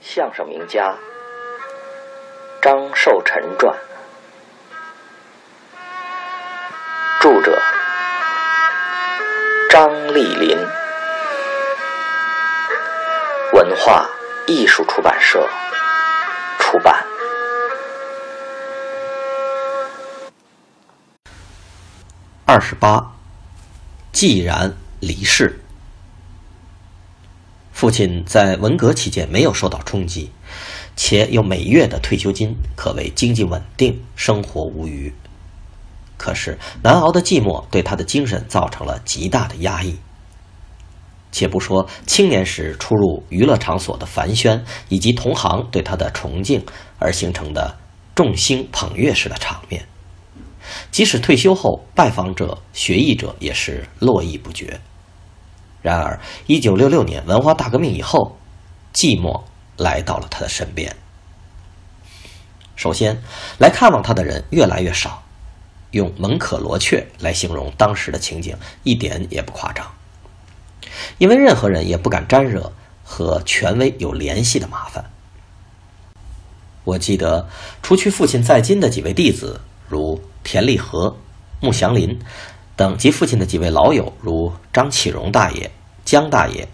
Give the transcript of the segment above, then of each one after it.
相声名家张寿臣传，著者张丽林，文化艺术出版社出版。二十八，既然离世。父亲在文革期间没有受到冲击，且有每月的退休金，可谓经济稳定，生活无虞。可是难熬的寂寞对他的精神造成了极大的压抑。且不说青年时出入娱乐场所的繁喧，以及同行对他的崇敬而形成的众星捧月式的场面，即使退休后，拜访者、学艺者也是络绎不绝。然而，一九六六年文化大革命以后，寂寞来到了他的身边。首先，来看望他的人越来越少，用“门可罗雀”来形容当时的情景一点也不夸张。因为任何人也不敢沾惹和权威有联系的麻烦。我记得，除去父亲在京的几位弟子，如田立和、穆祥林。等及父亲的几位老友，如张启荣大爷、江大爷、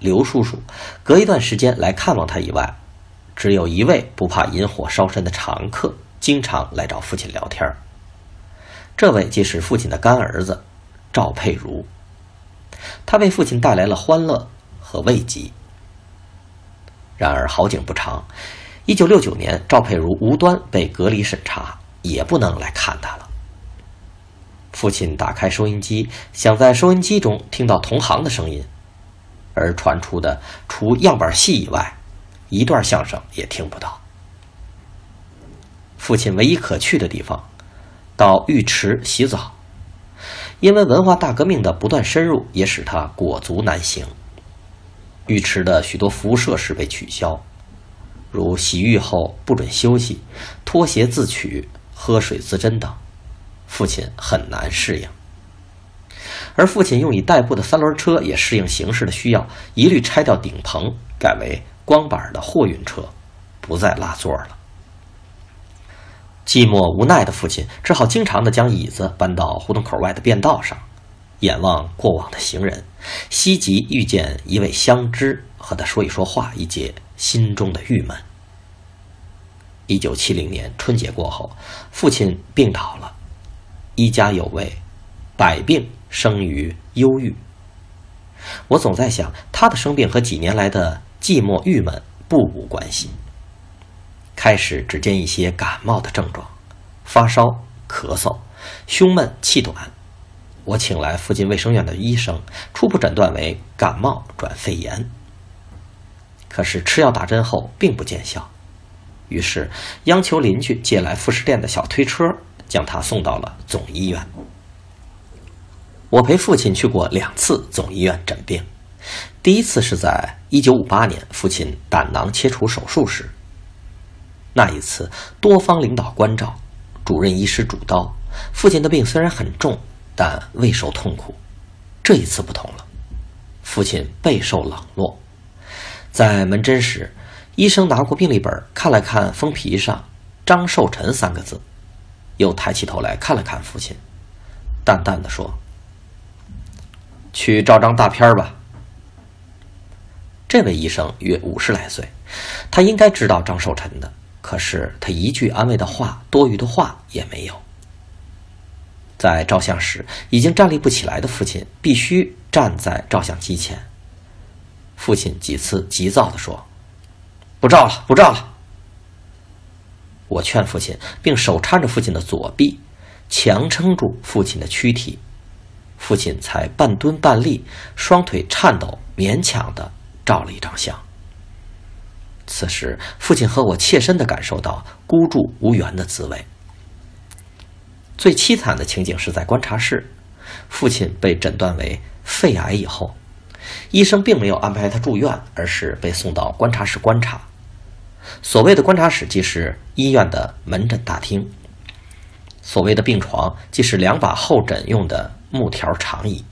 刘叔叔，隔一段时间来看望他以外，只有一位不怕引火烧身的常客，经常来找父亲聊天这位即是父亲的干儿子赵佩如，他为父亲带来了欢乐和慰藉。然而好景不长，一九六九年，赵佩如无端被隔离审查，也不能来看他了。父亲打开收音机，想在收音机中听到同行的声音，而传出的除样板戏以外，一段相声也听不到。父亲唯一可去的地方，到浴池洗澡，因为文化大革命的不断深入，也使他裹足难行。浴池的许多服务设施被取消，如洗浴后不准休息、脱鞋自取、喝水自斟等。父亲很难适应，而父亲用以代步的三轮车也适应形势的需要，一律拆掉顶棚，改为光板的货运车，不再拉座了。寂寞无奈的父亲只好经常的将椅子搬到胡同口外的便道上，眼望过往的行人，希冀遇见一位相知，和他说一说话，以解心中的郁闷。一九七零年春节过后，父亲病倒了。一家有位，百病生于忧郁。我总在想，他的生病和几年来的寂寞郁闷不无关系。开始只见一些感冒的症状，发烧、咳嗽、胸闷、气短。我请来附近卫生院的医生，初步诊断为感冒转肺炎。可是吃药打针后并不见效，于是央求邻居借来副食店的小推车。将他送到了总医院。我陪父亲去过两次总医院诊病，第一次是在1958年父亲胆囊切除手术时。那一次多方领导关照，主任医师主刀，父亲的病虽然很重，但未受痛苦。这一次不同了，父亲备受冷落。在门诊时，医生拿过病历本看了看封皮上“张寿臣”三个字。又抬起头来看了看父亲，淡淡的说：“去照张大片吧。”这位医生约五十来岁，他应该知道张寿臣的，可是他一句安慰的话、多余的话也没有。在照相时已经站立不起来的父亲，必须站在照相机前。父亲几次急躁的说：“不照了，不照了。”我劝父亲，并手搀着父亲的左臂，强撑住父亲的躯体，父亲才半蹲半立，双腿颤抖，勉强的照了一张相。此时，父亲和我切身的感受到孤注无援的滋味。最凄惨的情景是在观察室，父亲被诊断为肺癌以后，医生并没有安排他住院，而是被送到观察室观察。所谓的观察室，即是医院的门诊大厅；所谓的病床，即是两把候诊用的木条长椅。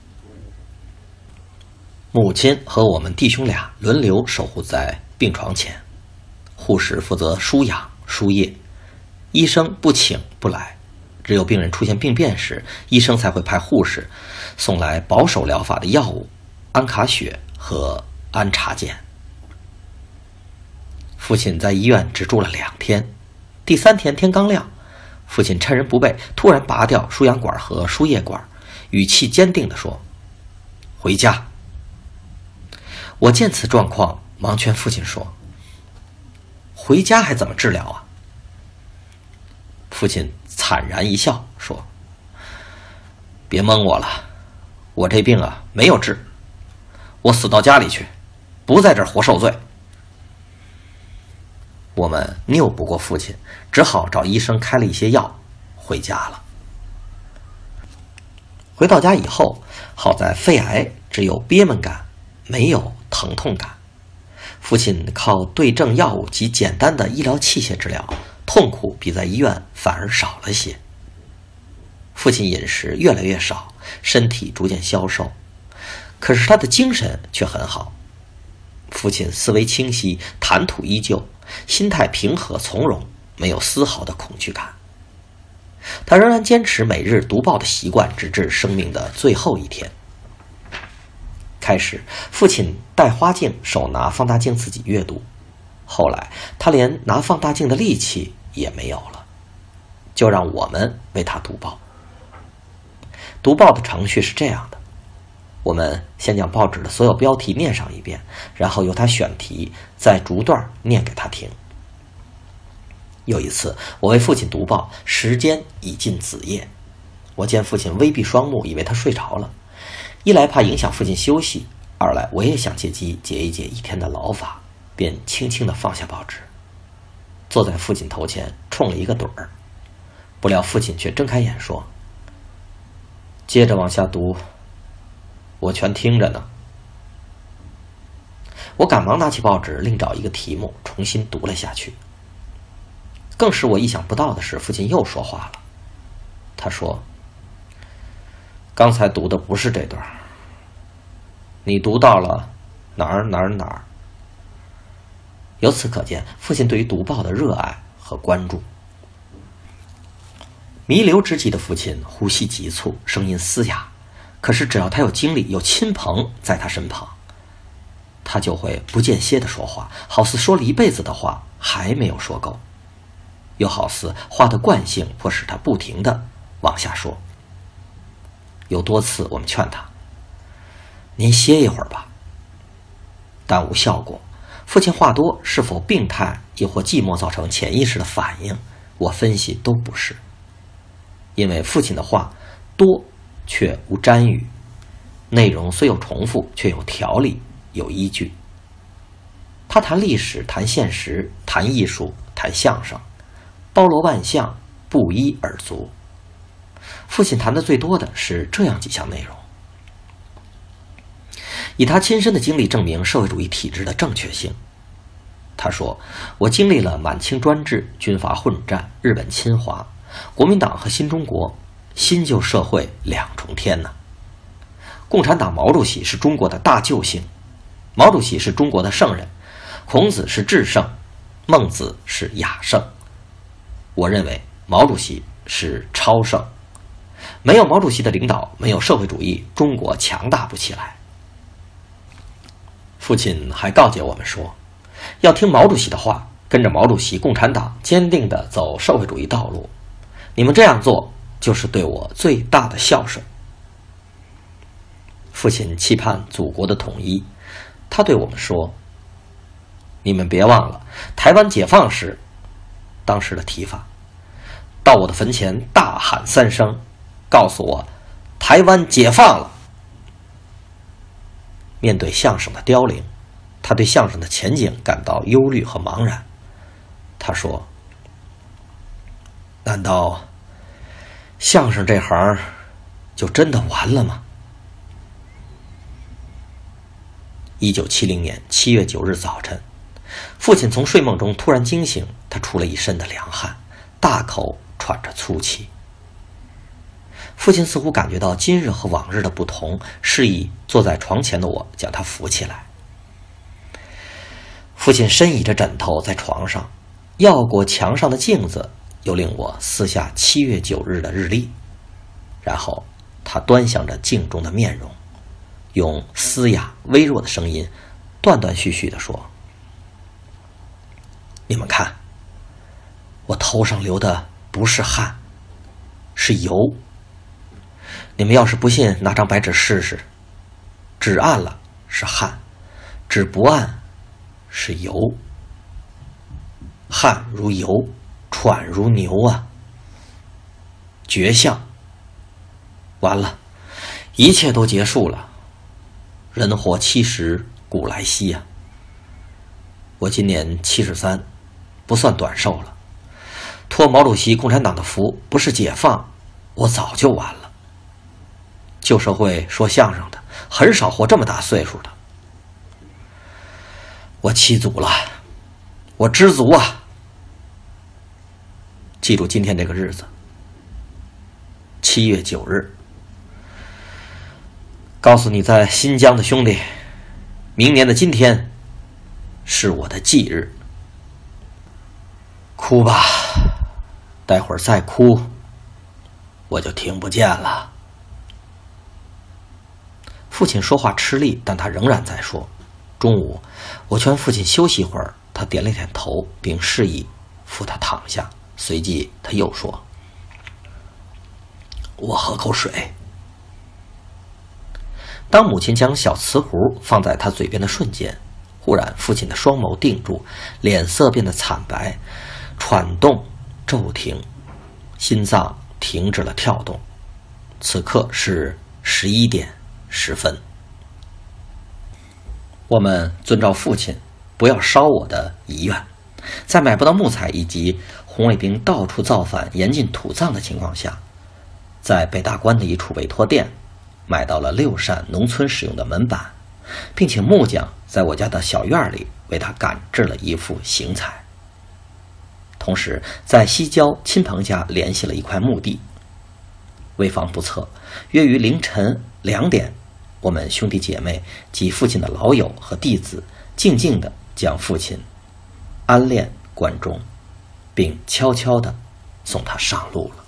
母亲和我们弟兄俩轮流守护在病床前，护士负责输氧输液，医生不请不来，只有病人出现病变时，医生才会派护士送来保守疗法的药物安卡血和安茶碱。父亲在医院只住了两天，第三天天刚亮，父亲趁人不备，突然拔掉输氧管和输液管，语气坚定地说：“回家。”我见此状况，忙劝父亲说：“回家还怎么治疗啊？”父亲惨然一笑说：“别蒙我了，我这病啊没有治，我死到家里去，不在这儿活受罪。”我们拗不过父亲，只好找医生开了一些药，回家了。回到家以后，好在肺癌只有憋闷感，没有。疼痛感，父亲靠对症药物及简单的医疗器械治疗，痛苦比在医院反而少了些。父亲饮食越来越少，身体逐渐消瘦，可是他的精神却很好。父亲思维清晰，谈吐依旧，心态平和从容，没有丝毫的恐惧感。他仍然坚持每日读报的习惯，直至生命的最后一天。开始，父亲戴花镜，手拿放大镜自己阅读。后来，他连拿放大镜的力气也没有了，就让我们为他读报。读报的程序是这样的：我们先将报纸的所有标题念上一遍，然后由他选题，再逐段念给他听。有一次，我为父亲读报，时间已近子夜，我见父亲微闭双目，以为他睡着了。一来怕影响父亲休息，二来我也想借机解一解一天的劳乏，便轻轻地放下报纸，坐在父亲头前，冲了一个盹儿。不料父亲却睁开眼说：“接着往下读，我全听着呢。”我赶忙拿起报纸，另找一个题目重新读了下去。更使我意想不到的是，父亲又说话了，他说。刚才读的不是这段你读到了哪儿哪儿哪儿？由此可见，父亲对于读报的热爱和关注。弥留之际的父亲呼吸急促，声音嘶哑，可是只要他有精力，有亲朋在他身旁，他就会不间歇的说话，好似说了一辈子的话还没有说够，又好似话的惯性迫使他不停的往下说。有多次，我们劝他：“您歇一会儿吧。”但无效果。父亲话多，是否病态，亦或寂寞造成潜意识的反应？我分析都不是。因为父亲的话多，却无沾语，内容虽有重复，却有条理、有依据。他谈历史，谈现实，谈艺术，谈相声，包罗万象，不一而足。父亲谈的最多的是这样几项内容，以他亲身的经历证明社会主义体制的正确性。他说：“我经历了满清专制、军阀混战、日本侵华、国民党和新中国、新旧社会两重天呢。共产党毛主席是中国的大救星，毛主席是中国的圣人，孔子是至圣，孟子是雅圣。我认为毛主席是超圣。”没有毛主席的领导，没有社会主义，中国强大不起来。父亲还告诫我们说，要听毛主席的话，跟着毛主席、共产党坚定地走社会主义道路。你们这样做，就是对我最大的孝顺。父亲期盼祖国的统一，他对我们说：“你们别忘了，台湾解放时，当时的提法，到我的坟前大喊三声。”告诉我，台湾解放了。面对相声的凋零，他对相声的前景感到忧虑和茫然。他说：“难道相声这行就真的完了吗？”一九七零年七月九日早晨，父亲从睡梦中突然惊醒，他出了一身的凉汗，大口喘着粗气。父亲似乎感觉到今日和往日的不同，示意坐在床前的我将他扶起来。父亲深倚着枕头在床上，绕过墙上的镜子，又令我撕下七月九日的日历，然后他端详着镜中的面容，用嘶哑微弱的声音，断断续续地说：“你们看，我头上流的不是汗，是油。你们要是不信，拿张白纸试试，纸暗了是汗，纸不暗。”是油，汗如油，喘如牛啊！绝相，完了，一切都结束了。人活七十古来稀呀！我今年七十三，不算短寿了。托毛主席、共产党的福，不是解放，我早就完了。旧社会说相声的，很少活这么大岁数的。我七祖了，我知足啊！记住今天这个日子，七月九日。告诉你在新疆的兄弟，明年的今天是我的忌日。哭吧，待会儿再哭，我就听不见了。父亲说话吃力，但他仍然在说。中午，我劝父亲休息一会儿，他点了点头，并示意扶他躺下。随即，他又说：“我喝口水。”当母亲将小瓷壶放在他嘴边的瞬间，忽然，父亲的双眸定住，脸色变得惨白，喘动骤停，心脏停止了跳动。此刻是十一点十分。我们遵照父亲不要烧我的遗愿，在买不到木材以及红卫兵到处造反、严禁土葬的情况下，在北大关的一处委托店买到了六扇农村使用的门板，并请木匠在我家的小院里为他赶制了一副行彩。同时，在西郊亲朋家联系了一块墓地。为防不测，约于凌晨两点。我们兄弟姐妹及父亲的老友和弟子，静静地将父亲安殓关中，并悄悄地送他上路了。